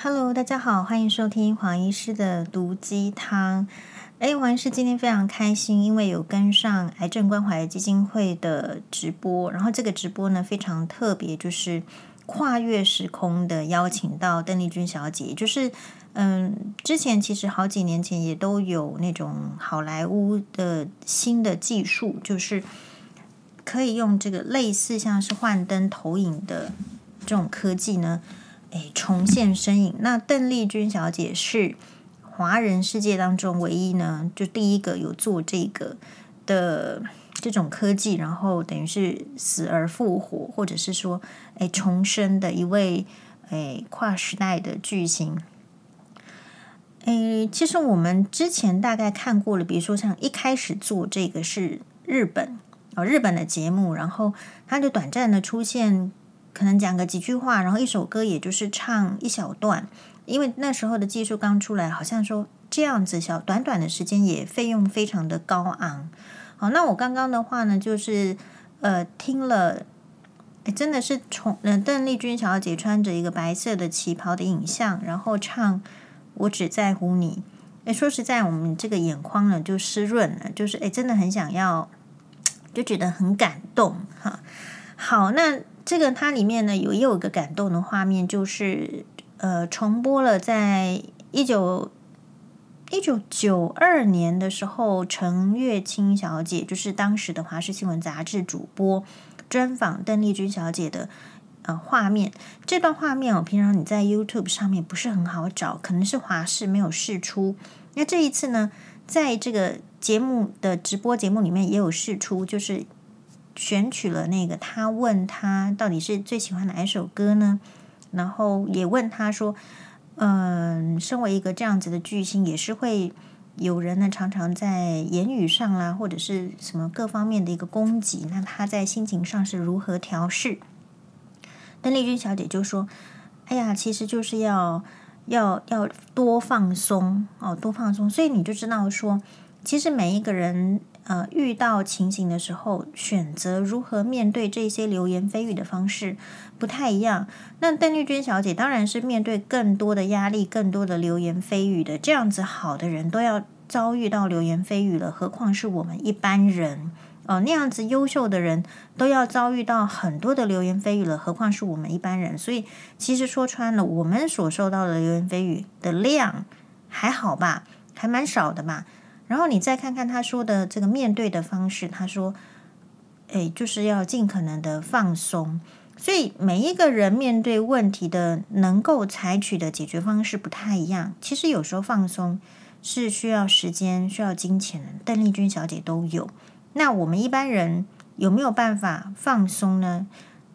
Hello，大家好，欢迎收听黄医师的毒鸡汤。哎，黄医师今天非常开心，因为有跟上癌症关怀基金会的直播，然后这个直播呢非常特别，就是跨越时空的邀请到邓丽君小姐。就是嗯，之前其实好几年前也都有那种好莱坞的新的技术，就是可以用这个类似像是幻灯投影的这种科技呢。哎，重现身影。那邓丽君小姐是华人世界当中唯一呢，就第一个有做这个的这种科技，然后等于是死而复活，或者是说哎重生的一位哎跨时代的巨星。哎，其实我们之前大概看过了，比如说像一开始做这个是日本哦，日本的节目，然后它就短暂的出现。可能讲个几句话，然后一首歌也就是唱一小段，因为那时候的技术刚出来，好像说这样子小短短的时间也费用非常的高昂。好，那我刚刚的话呢，就是呃听了，真的是从呃邓丽君小姐穿着一个白色的旗袍的影像，然后唱我只在乎你。哎，说实在，我们这个眼眶呢就湿润了，就是哎真的很想要，就觉得很感动哈。好，那。这个它里面呢有也有一个感动的画面，就是呃重播了在一九一九九二年的时候，陈月清小姐就是当时的华视新闻杂志主播专访邓丽君小姐的呃画面。这段画面我平常你在 YouTube 上面不是很好找，可能是华视没有释出。那这一次呢，在这个节目的直播节目里面也有释出，就是。选取了那个，他问他到底是最喜欢哪一首歌呢？然后也问他说：“嗯，身为一个这样子的巨星，也是会有人呢常常在言语上啦，或者是什么各方面的一个攻击，那他在心情上是如何调适？”邓丽君小姐就说：“哎呀，其实就是要要要多放松哦，多放松。所以你就知道说，其实每一个人。”呃，遇到情形的时候，选择如何面对这些流言蜚语的方式不太一样。那邓丽君小姐当然是面对更多的压力、更多的流言蜚语的。这样子好的人都要遭遇到流言蜚语了，何况是我们一般人哦、那样子优秀的人都要遭遇到很多的流言蜚语了，何况是我们一般人？所以，其实说穿了，我们所受到的流言蜚语的量还好吧，还蛮少的吧。然后你再看看他说的这个面对的方式，他说：“诶，就是要尽可能的放松。所以每一个人面对问题的能够采取的解决方式不太一样。其实有时候放松是需要时间、需要金钱的。邓丽君小姐都有。那我们一般人有没有办法放松呢？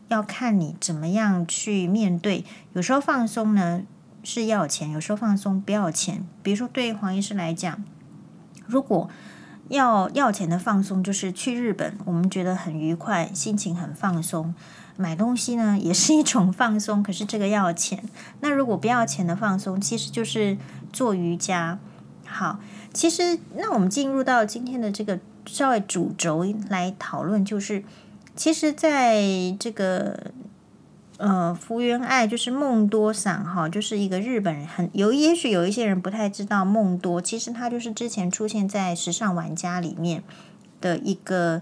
要看你怎么样去面对。有时候放松呢是要钱，有时候放松不要钱。比如说对黄医师来讲。”如果要要钱的放松，就是去日本，我们觉得很愉快，心情很放松。买东西呢，也是一种放松，可是这个要钱。那如果不要钱的放松，其实就是做瑜伽。好，其实那我们进入到今天的这个稍微主轴来讨论，就是其实在这个。呃，福原爱就是梦多桑哈，就是一个日本人，很有，也许有一些人不太知道梦多，其实他就是之前出现在《时尚玩家》里面的一个，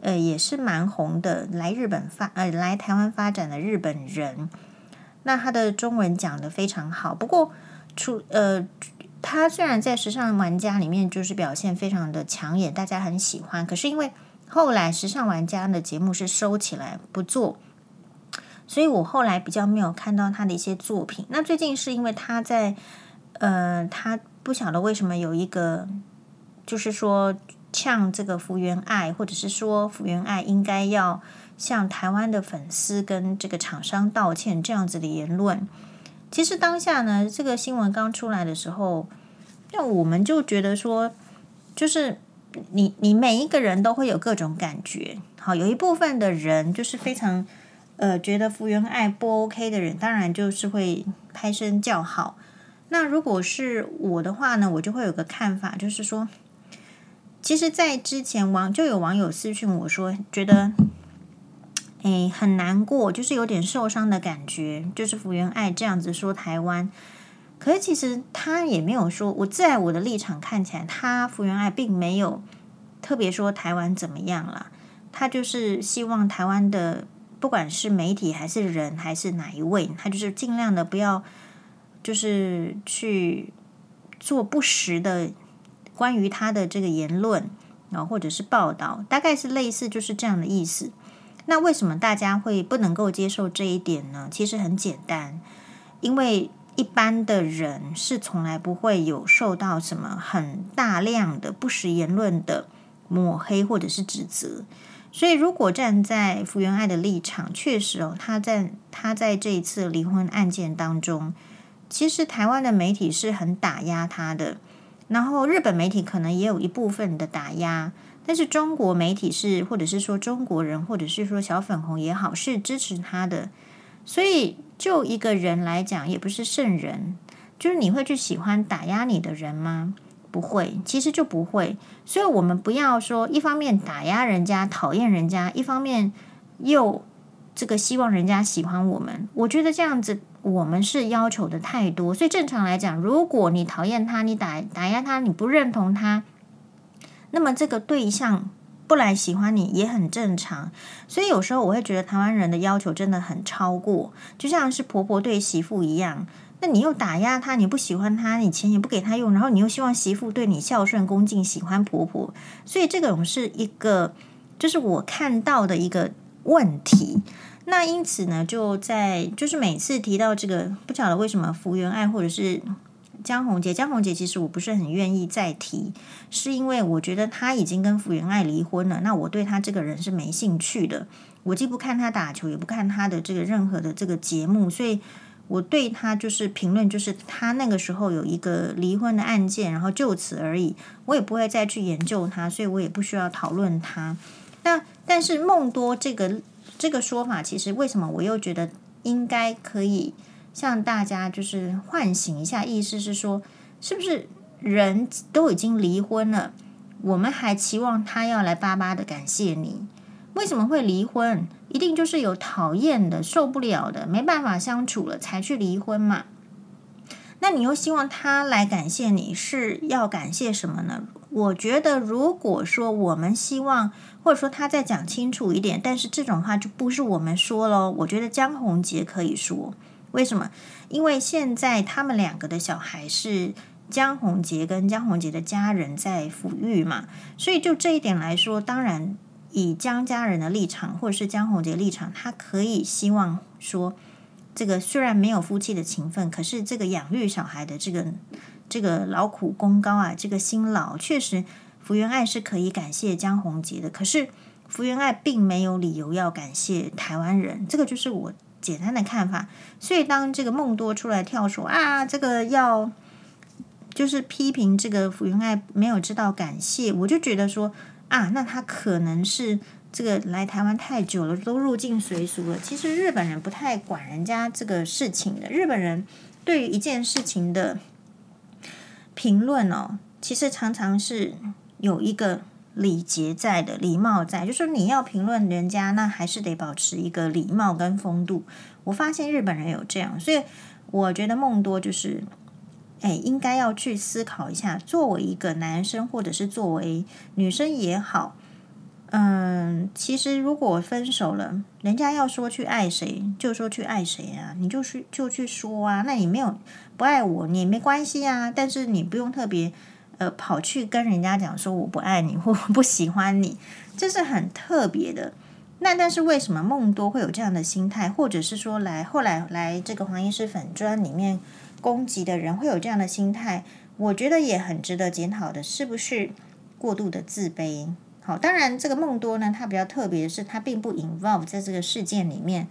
呃，也是蛮红的，来日本发呃来台湾发展的日本人。那他的中文讲得非常好，不过出呃，他虽然在《时尚玩家》里面就是表现非常的抢眼，大家很喜欢，可是因为后来《时尚玩家》的节目是收起来不做。所以我后来比较没有看到他的一些作品。那最近是因为他在，呃，他不晓得为什么有一个，就是说呛这个福原爱，或者是说福原爱应该要向台湾的粉丝跟这个厂商道歉这样子的言论。其实当下呢，这个新闻刚出来的时候，那我们就觉得说，就是你你每一个人都会有各种感觉。好，有一部分的人就是非常。呃，觉得福原爱不 OK 的人，当然就是会拍声叫好。那如果是我的话呢，我就会有个看法，就是说，其实，在之前网就有网友私讯我说，觉得，哎，很难过，就是有点受伤的感觉，就是福原爱这样子说台湾，可是其实他也没有说，我在我的立场看起来，他福原爱并没有特别说台湾怎么样啦。他就是希望台湾的不管是媒体还是人还是哪一位，他就是尽量的不要就是去做不实的关于他的这个言论啊，或者是报道，大概是类似就是这样的意思。那为什么大家会不能够接受这一点呢？其实很简单，因为一般的人是从来不会有受到什么很大量的不实言论的抹黑或者是指责。所以，如果站在福原爱的立场，确实哦，他在他在这一次离婚案件当中，其实台湾的媒体是很打压他的，然后日本媒体可能也有一部分的打压。但是中国媒体是，或者是说中国人，或者是说小粉红也好，是支持他的。所以就一个人来讲，也不是圣人。就是你会去喜欢打压你的人吗？不会，其实就不会。所以我们不要说一方面打压人家、讨厌人家，一方面又这个希望人家喜欢我们。我觉得这样子我们是要求的太多。所以正常来讲，如果你讨厌他，你打打压他，你不认同他。那么这个对象不来喜欢你也很正常，所以有时候我会觉得台湾人的要求真的很超过，就像是婆婆对媳妇一样。那你又打压他，你不喜欢他，你钱也不给他用，然后你又希望媳妇对你孝顺恭敬，喜欢婆婆，所以这种是一个，就是我看到的一个问题。那因此呢，就在就是每次提到这个，不晓得为什么福原爱或者是。江宏杰，江宏杰其实我不是很愿意再提，是因为我觉得他已经跟福原爱离婚了，那我对他这个人是没兴趣的。我既不看他打球，也不看他的这个任何的这个节目，所以我对他就是评论，就是他那个时候有一个离婚的案件，然后就此而已，我也不会再去研究他，所以我也不需要讨论他。那但是梦多这个这个说法，其实为什么我又觉得应该可以？向大家就是唤醒一下，意思是说，是不是人都已经离婚了，我们还期望他要来巴巴的感谢你？为什么会离婚？一定就是有讨厌的、受不了的、没办法相处了才去离婚嘛？那你又希望他来感谢你，是要感谢什么呢？我觉得，如果说我们希望，或者说他再讲清楚一点，但是这种话就不是我们说喽。我觉得江宏杰可以说。为什么？因为现在他们两个的小孩是江宏杰跟江宏杰的家人在抚育嘛，所以就这一点来说，当然以江家人的立场或者是江宏杰立场，他可以希望说，这个虽然没有夫妻的情分，可是这个养育小孩的这个这个劳苦功高啊，这个辛劳确实福原爱是可以感谢江宏杰的，可是福原爱并没有理由要感谢台湾人，这个就是我。简单的看法，所以当这个梦多出来跳说啊，这个要就是批评这个福原爱没有知道感谢，我就觉得说啊，那他可能是这个来台湾太久了，都入境随俗了。其实日本人不太管人家这个事情的，日本人对于一件事情的评论哦，其实常常是有一个。礼节在的，礼貌在，就是你要评论人家，那还是得保持一个礼貌跟风度。我发现日本人有这样，所以我觉得梦多就是，哎，应该要去思考一下，作为一个男生或者是作为女生也好，嗯，其实如果分手了，人家要说去爱谁，就说去爱谁啊，你就去就去说啊，那你没有不爱我，你也没关系啊，但是你不用特别。呃，跑去跟人家讲说我不爱你或不喜欢你，这是很特别的。那但是为什么梦多会有这样的心态，或者是说来后来来这个黄医师粉专里面攻击的人会有这样的心态？我觉得也很值得检讨的，是不是过度的自卑？好，当然这个梦多呢，他比较特别的是他并不 involve 在这个事件里面。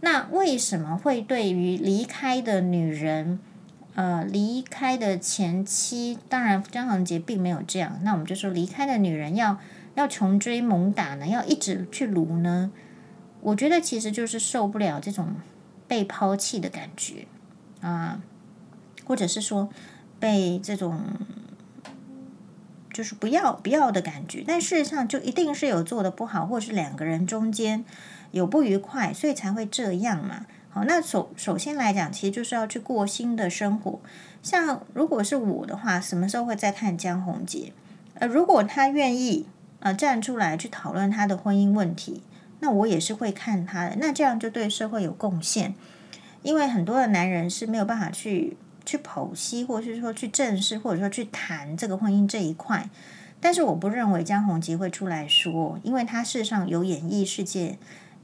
那为什么会对于离开的女人？呃，离开的前妻，当然张恒杰并没有这样。那我们就说，离开的女人要要穷追猛打呢，要一直去撸呢。我觉得其实就是受不了这种被抛弃的感觉啊，或者是说被这种就是不要不要的感觉。但事实上，就一定是有做的不好，或是两个人中间有不愉快，所以才会这样嘛。好，那首首先来讲，其实就是要去过新的生活。像如果是我的话，什么时候会再看江宏杰？呃，如果他愿意呃站出来去讨论他的婚姻问题，那我也是会看他的。那这样就对社会有贡献，因为很多的男人是没有办法去去剖析，或者是说去正视，或者说去谈这个婚姻这一块。但是我不认为江宏杰会出来说，因为他事实上有演艺世界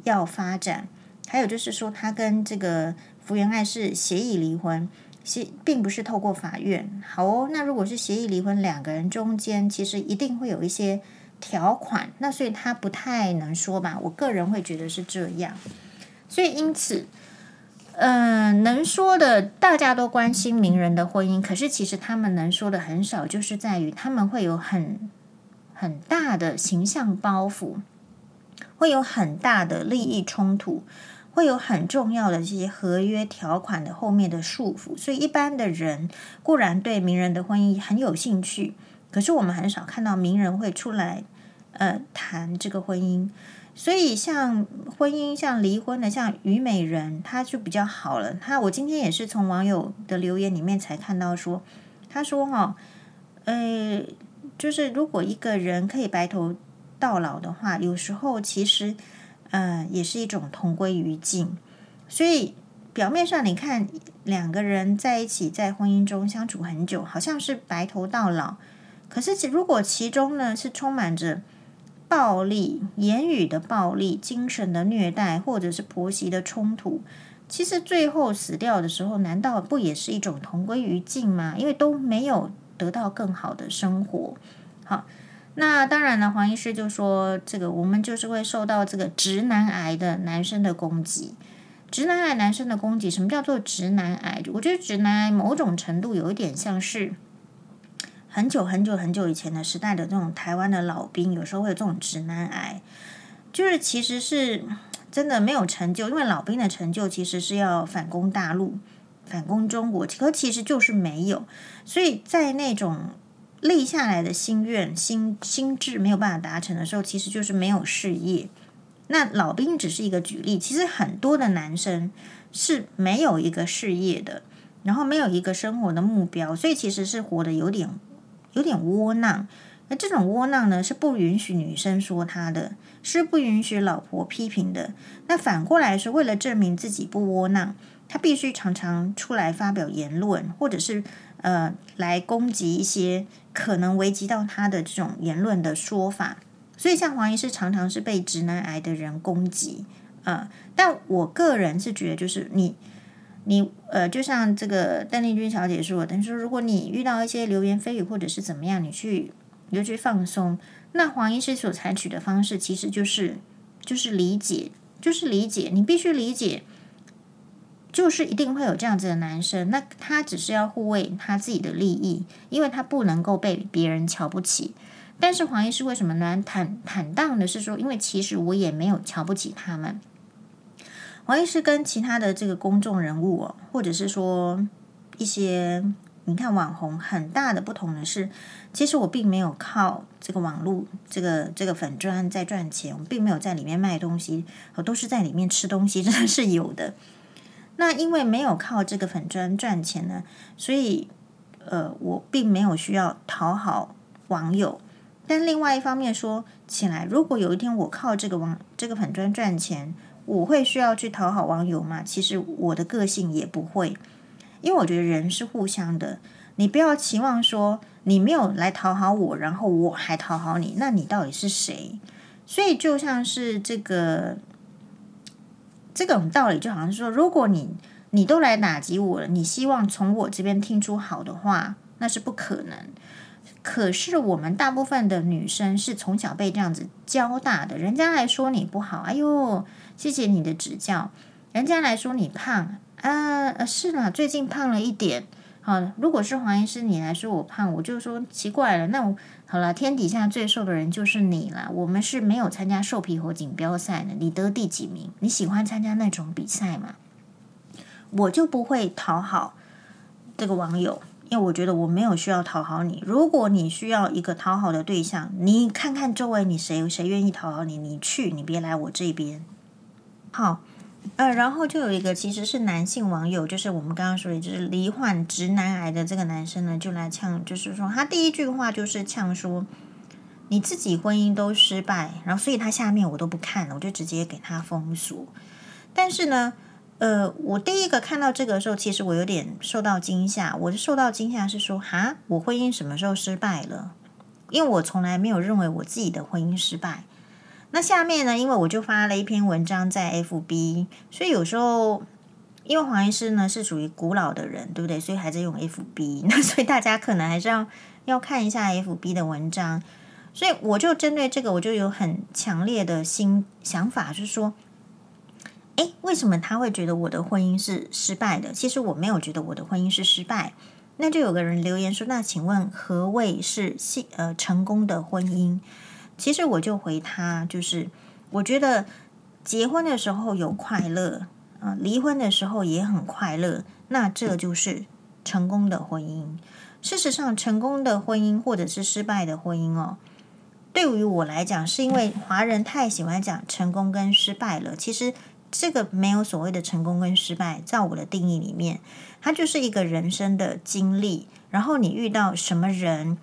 要发展。还有就是说，他跟这个福原爱是协议离婚，协并不是透过法院。好哦，那如果是协议离婚，两个人中间其实一定会有一些条款，那所以他不太能说吧？我个人会觉得是这样。所以因此，嗯、能说的大家都关心名人的婚姻，可是其实他们能说的很少，就是在于他们会有很很大的形象包袱，会有很大的利益冲突。会有很重要的这些合约条款的后面的束缚，所以一般的人固然对名人的婚姻很有兴趣，可是我们很少看到名人会出来呃谈这个婚姻。所以像婚姻、像离婚的，像虞美人，他就比较好了。他我今天也是从网友的留言里面才看到说，他说哈、哦，呃，就是如果一个人可以白头到老的话，有时候其实。嗯，也是一种同归于尽。所以表面上你看两个人在一起，在婚姻中相处很久，好像是白头到老。可是，如果其中呢是充满着暴力、言语的暴力、精神的虐待，或者是婆媳的冲突，其实最后死掉的时候，难道不也是一种同归于尽吗？因为都没有得到更好的生活。好。那当然了，黄医师就说：“这个我们就是会受到这个直男癌的男生的攻击，直男癌男生的攻击。什么叫做直男癌？我觉得直男癌某种程度有一点像是很久很久很久以前的时代的这种台湾的老兵，有时候会有这种直男癌，就是其实是真的没有成就，因为老兵的成就其实是要反攻大陆、反攻中国，可其实就是没有，所以在那种。”立下来的心愿、心心智没有办法达成的时候，其实就是没有事业。那老兵只是一个举例，其实很多的男生是没有一个事业的，然后没有一个生活的目标，所以其实是活得有点有点窝囊。那这种窝囊呢，是不允许女生说他的，是不允许老婆批评的。那反过来说，为了证明自己不窝囊，他必须常常出来发表言论，或者是。呃，来攻击一些可能危及到他的这种言论的说法，所以像黄医师常常是被直男癌的人攻击，呃，但我个人是觉得，就是你，你呃，就像这个邓丽君小姐说的，等于说，如果你遇到一些流言蜚语或者是怎么样，你去你就去放松，那黄医师所采取的方式其实就是就是理解，就是理解，你必须理解。就是一定会有这样子的男生，那他只是要护卫他自己的利益，因为他不能够被别人瞧不起。但是黄医师为什么呢？坦坦荡的是说，因为其实我也没有瞧不起他们。黄医师跟其他的这个公众人物哦，或者是说一些你看网红，很大的不同的是，其实我并没有靠这个网络这个这个粉砖在赚钱，我并没有在里面卖东西，我都是在里面吃东西，真的是有的。那因为没有靠这个粉砖赚钱呢，所以呃，我并没有需要讨好网友。但另外一方面说起来，如果有一天我靠这个网这个粉砖赚钱，我会需要去讨好网友吗？其实我的个性也不会，因为我觉得人是互相的。你不要期望说你没有来讨好我，然后我还讨好你，那你到底是谁？所以就像是这个。这种道理就好像说，如果你你都来打击我了，你希望从我这边听出好的话，那是不可能。可是我们大部分的女生是从小被这样子教大的，人家来说你不好，哎呦，谢谢你的指教。人家来说你胖啊，是呢，最近胖了一点。好，如果是黄医师，你来说我胖，我就说奇怪了。那我好了，天底下最瘦的人就是你了。我们是没有参加瘦皮猴锦标赛的，你得第几名？你喜欢参加那种比赛吗？我就不会讨好这个网友，因为我觉得我没有需要讨好你。如果你需要一个讨好的对象，你看看周围你谁谁愿意讨好你，你去，你别来我这边。好。呃，然后就有一个其实是男性网友，就是我们刚刚说的，就是罹患直男癌的这个男生呢，就来呛，就是说他第一句话就是呛说，你自己婚姻都失败，然后所以他下面我都不看了，我就直接给他封锁。但是呢，呃，我第一个看到这个的时候，其实我有点受到惊吓。我是受到惊吓是说，哈，我婚姻什么时候失败了？因为我从来没有认为我自己的婚姻失败。那下面呢？因为我就发了一篇文章在 FB，所以有时候因为黄医师呢是属于古老的人，对不对？所以还在用 FB，那所以大家可能还是要要看一下 FB 的文章。所以我就针对这个，我就有很强烈的新想法，就是说，诶，为什么他会觉得我的婚姻是失败的？其实我没有觉得我的婚姻是失败。那就有个人留言说：“那请问何谓是幸呃成功的婚姻？”其实我就回他，就是我觉得结婚的时候有快乐，啊，离婚的时候也很快乐，那这就是成功的婚姻。事实上，成功的婚姻或者是失败的婚姻哦，对于我来讲，是因为华人太喜欢讲成功跟失败了。其实这个没有所谓的成功跟失败，在我的定义里面，它就是一个人生的经历，然后你遇到什么人。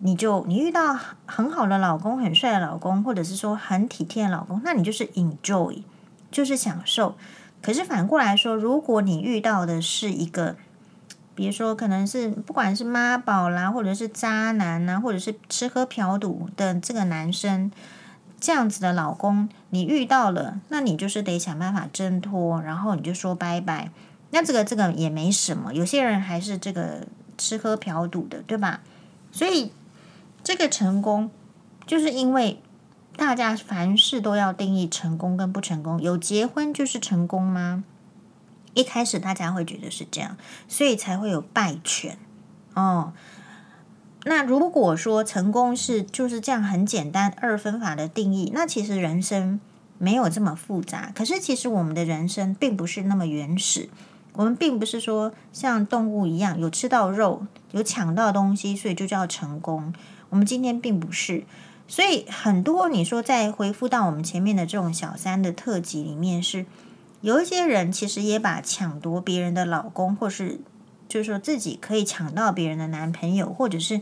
你就你遇到很好的老公，很帅的老公，或者是说很体贴的老公，那你就是 enjoy，就是享受。可是反过来说，如果你遇到的是一个，比如说可能是不管是妈宝啦，或者是渣男啊，或者是吃喝嫖赌的这个男生，这样子的老公，你遇到了，那你就是得想办法挣脱，然后你就说拜拜。那这个这个也没什么，有些人还是这个吃喝嫖赌的，对吧？所以。这个成功，就是因为大家凡事都要定义成功跟不成功。有结婚就是成功吗？一开始大家会觉得是这样，所以才会有败犬哦。那如果说成功是就是这样很简单二分法的定义，那其实人生没有这么复杂。可是其实我们的人生并不是那么原始，我们并不是说像动物一样有吃到肉、有抢到东西，所以就叫成功。我们今天并不是，所以很多你说在回复到我们前面的这种小三的特辑里面，是有一些人其实也把抢夺别人的老公，或是就是说自己可以抢到别人的男朋友，或者是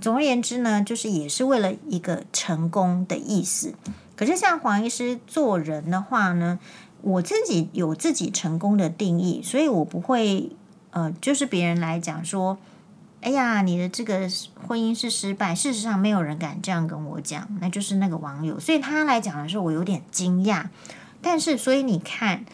总而言之呢，就是也是为了一个成功的意思。可是像黄医师做人的话呢，我自己有自己成功的定义，所以我不会呃，就是别人来讲说。哎呀，你的这个婚姻是失败。事实上，没有人敢这样跟我讲，那就是那个网友。所以他来讲的时候，我有点惊讶。但是，所以你看，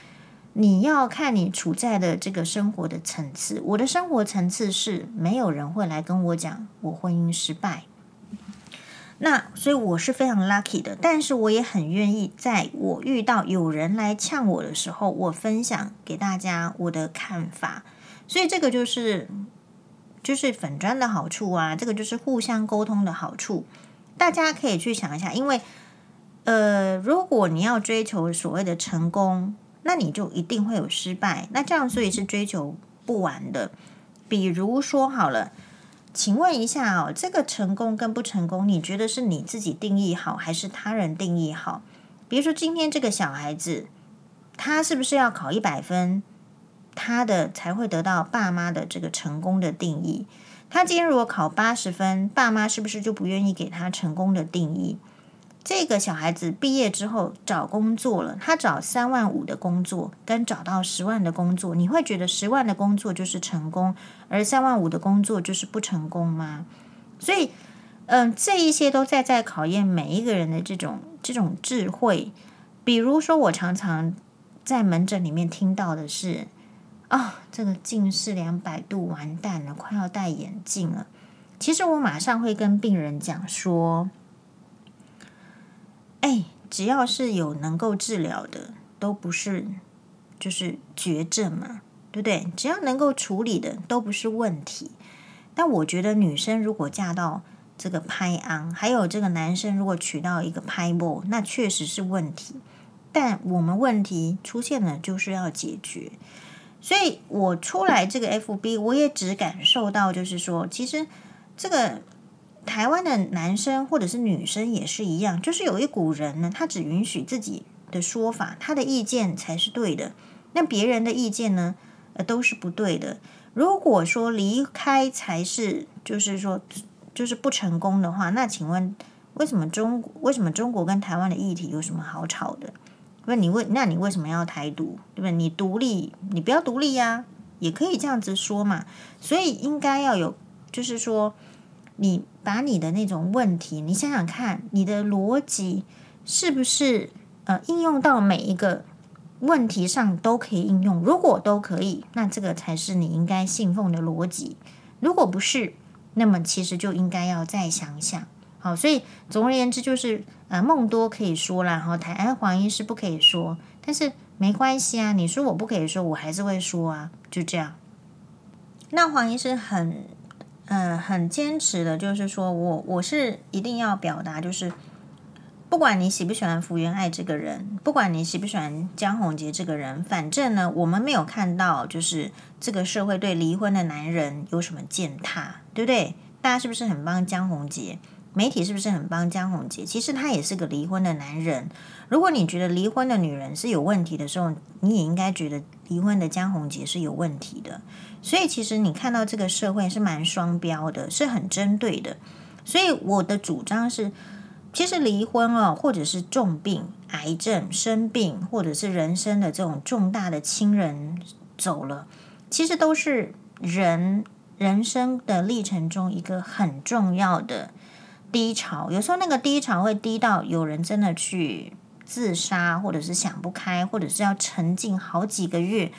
你要看你处在的这个生活的层次。我的生活层次是没有人会来跟我讲我婚姻失败。那所以我是非常 lucky 的，但是我也很愿意，在我遇到有人来呛我的时候，我分享给大家我的看法。所以这个就是。就是粉砖的好处啊，这个就是互相沟通的好处。大家可以去想一下，因为呃，如果你要追求所谓的成功，那你就一定会有失败。那这样所以是追求不完的。比如说好了，请问一下哦，这个成功跟不成功，你觉得是你自己定义好，还是他人定义好？比如说今天这个小孩子，他是不是要考一百分？他的才会得到爸妈的这个成功的定义。他今天如果考八十分，爸妈是不是就不愿意给他成功的定义？这个小孩子毕业之后找工作了，他找三万五的工作，跟找到十万的工作，你会觉得十万的工作就是成功，而三万五的工作就是不成功吗？所以，嗯、这一些都在在考验每一个人的这种这种智慧。比如说，我常常在门诊里面听到的是。啊、这个近视两百度完蛋了，快要戴眼镜了。其实我马上会跟病人讲说，哎，只要是有能够治疗的，都不是就是绝症嘛，对不对？只要能够处理的，都不是问题。但我觉得女生如果嫁到这个拍昂，还有这个男生如果娶到一个歹某，那确实是问题。但我们问题出现了，就是要解决。所以我出来这个 FB，我也只感受到，就是说，其实这个台湾的男生或者是女生也是一样，就是有一股人呢，他只允许自己的说法，他的意见才是对的，那别人的意见呢，呃，都是不对的。如果说离开才是，就是说，就是不成功的话，那请问为什么中为什么中国跟台湾的议题有什么好吵的？问你为那你为什么要台独？对不对？你独立，你不要独立呀，也可以这样子说嘛。所以应该要有，就是说，你把你的那种问题，你想想看，你的逻辑是不是呃应用到每一个问题上都可以应用？如果都可以，那这个才是你应该信奉的逻辑。如果不是，那么其实就应该要再想想。好，所以总而言之就是，呃，梦多可以说啦，然后台湾黄医师不可以说，但是没关系啊，你说我不可以说，我还是会说啊，就这样。那黄医师很，嗯，很坚持的，就是说我我是一定要表达，就是不管你喜不喜欢福原爱这个人，不管你喜不喜欢江宏杰这个人，反正呢，我们没有看到就是这个社会对离婚的男人有什么践踏，对不对？大家是不是很帮江宏杰？媒体是不是很帮江宏杰？其实他也是个离婚的男人。如果你觉得离婚的女人是有问题的时候，你也应该觉得离婚的江宏杰是有问题的。所以，其实你看到这个社会是蛮双标的，是很针对的。所以，我的主张是，其实离婚哦，或者是重病、癌症、生病，或者是人生的这种重大的亲人走了，其实都是人人生的历程中一个很重要的。低潮，有时候那个低潮会低到有人真的去自杀，或者是想不开，或者是要沉浸好几个月，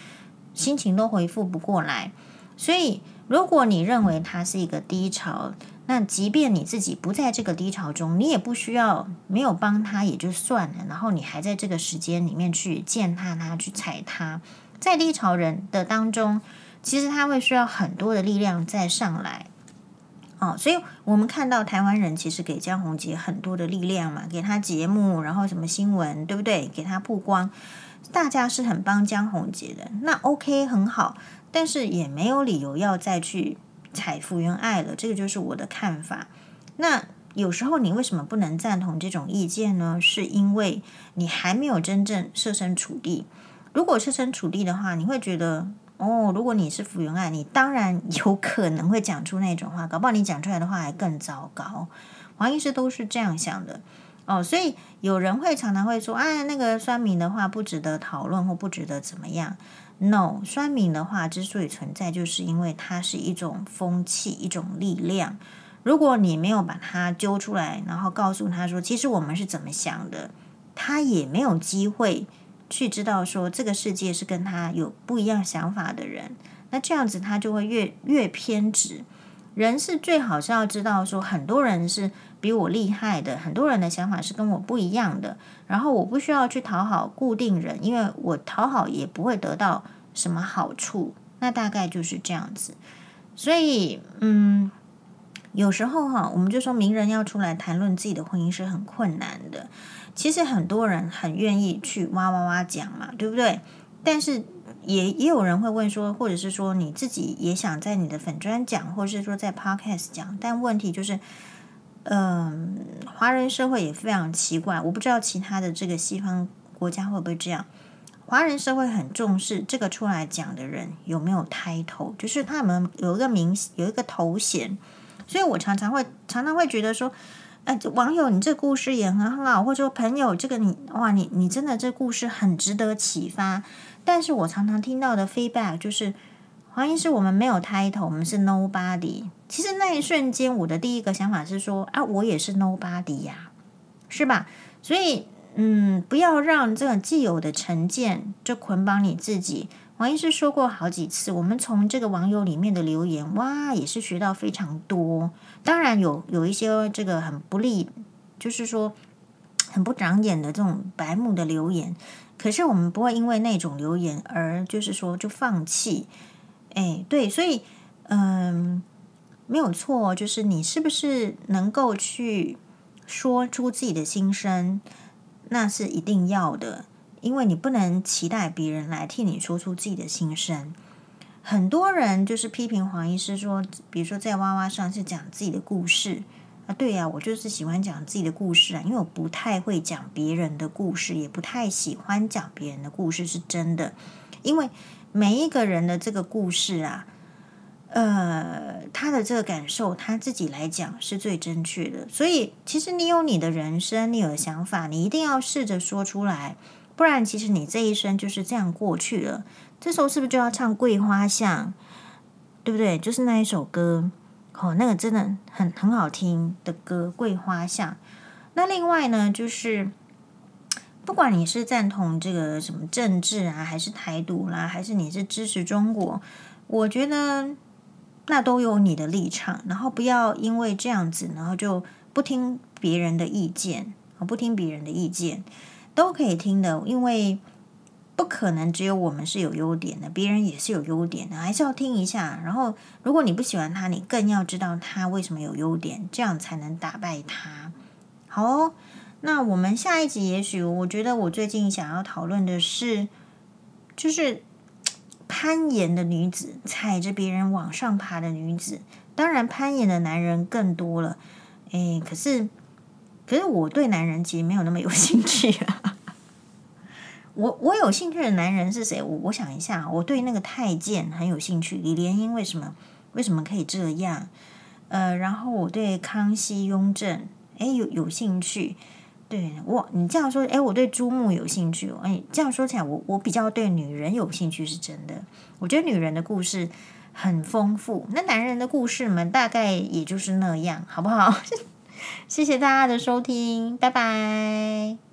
心情都恢复不过来。所以，如果你认为它是一个低潮，那即便你自己不在这个低潮中，你也不需要没有帮他也就算了。然后你还在这个时间里面去践踏他，去踩他，在低潮人的当中，其实他会需要很多的力量再上来。哦，所以我们看到台湾人其实给江宏杰很多的力量嘛，给他节目，然后什么新闻，对不对？给他曝光，大家是很帮江宏杰的。那 OK 很好，但是也没有理由要再去踩福原爱了。这个就是我的看法。那有时候你为什么不能赞同这种意见呢？是因为你还没有真正设身处地。如果设身处地的话，你会觉得。哦，如果你是福原爱，你当然有可能会讲出那种话，搞不好你讲出来的话还更糟糕。黄医师都是这样想的哦，所以有人会常常会说，哎，那个酸民的话不值得讨论或不值得怎么样？No，酸民的话之所以存在，就是因为它是一种风气，一种力量。如果你没有把它揪出来，然后告诉他说，其实我们是怎么想的，他也没有机会。去知道说这个世界是跟他有不一样想法的人，那这样子他就会越越偏执。人是最好是要知道说很多人是比我厉害的，很多人的想法是跟我不一样的。然后我不需要去讨好固定人，因为我讨好也不会得到什么好处。那大概就是这样子。所以，嗯，有时候哈，我们就说名人要出来谈论自己的婚姻是很困难的。其实很多人很愿意去哇哇哇讲嘛，对不对？但是也也有人会问说，或者是说你自己也想在你的粉专讲，或者是说在 Podcast 讲，但问题就是，嗯、华人社会也非常奇怪，我不知道其他的这个西方国家会不会这样。华人社会很重视这个出来讲的人有没有 title，就是他们有一个名有一个头衔，所以我常常会常常会觉得说。哎，网友，你这故事也很好，或者说朋友，这个你哇，你你真的这故事很值得启发。但是我常常听到的 feedback 就是，黄医师，我们没有 title，我们是 nobody。其实那一瞬间，我的第一个想法是说，啊，我也是 nobody 呀，是吧？所以，嗯，不要让这个既有的成见就捆绑你自己。王医师说过好几次，我们从这个网友里面的留言，哇，也是学到非常多。当然有有一些这个很不利，就是说很不长眼的这种白目的留言，可是我们不会因为那种留言而就是说就放弃。哎，对，所以嗯，没有错，就是你是不是能够去说出自己的心声，那是一定要的。因为你不能期待别人来替你说出自己的心声。很多人就是批评黄医师说，比如说在哇哇上是讲自己的故事，啊，对呀，我就是喜欢讲自己的故事啊，因为我不太会讲别人的故事，也不太喜欢讲别人的故事，是真的。因为每一个人的这个故事啊，呃，他的这个感受，他自己来讲是最正确的。所以，其实你有你的人生，你有想法，你一定要试着说出来，不然，其实你这一生就是这样过去了。这时候是不是就要唱《桂花巷》，对不对？就是那一首歌。哦，那个真的很很好听的歌《桂花巷》。那另外呢，就是不管你是赞同这个什么政治啊，还是台独啦，还是你是支持中国，我觉得那都有你的立场。然后不要因为这样子，然后就不听别人的意见啊，不听别人的意见都可以听的，因为。不可能只有我们是有优点的，别人也是有优点的，还是要听一下。然后，如果你不喜欢他，你更要知道他为什么有优点，这样才能打败他。好哦，那我们下一集，也许我觉得我最近想要讨论的是，就是攀岩的女子，踩着别人往上爬的女子。当然，攀岩的男人更多了。诶，可是，可是我对男人其实没有那么有 兴趣啊。我我有兴趣的男人是谁？我我想一下，我对那个太监很有兴趣。李莲英为什么为什么可以这样？呃，然后我对康熙、雍正，哎，有有兴趣。对我，你这样说，哎，我对朱穆有兴趣。哎，这样说起来，我我比较对女人有兴趣，是真的。我觉得女人的故事很丰富，那男人的故事嘛，大概也就是那样，好不好？谢谢大家的收听，拜拜。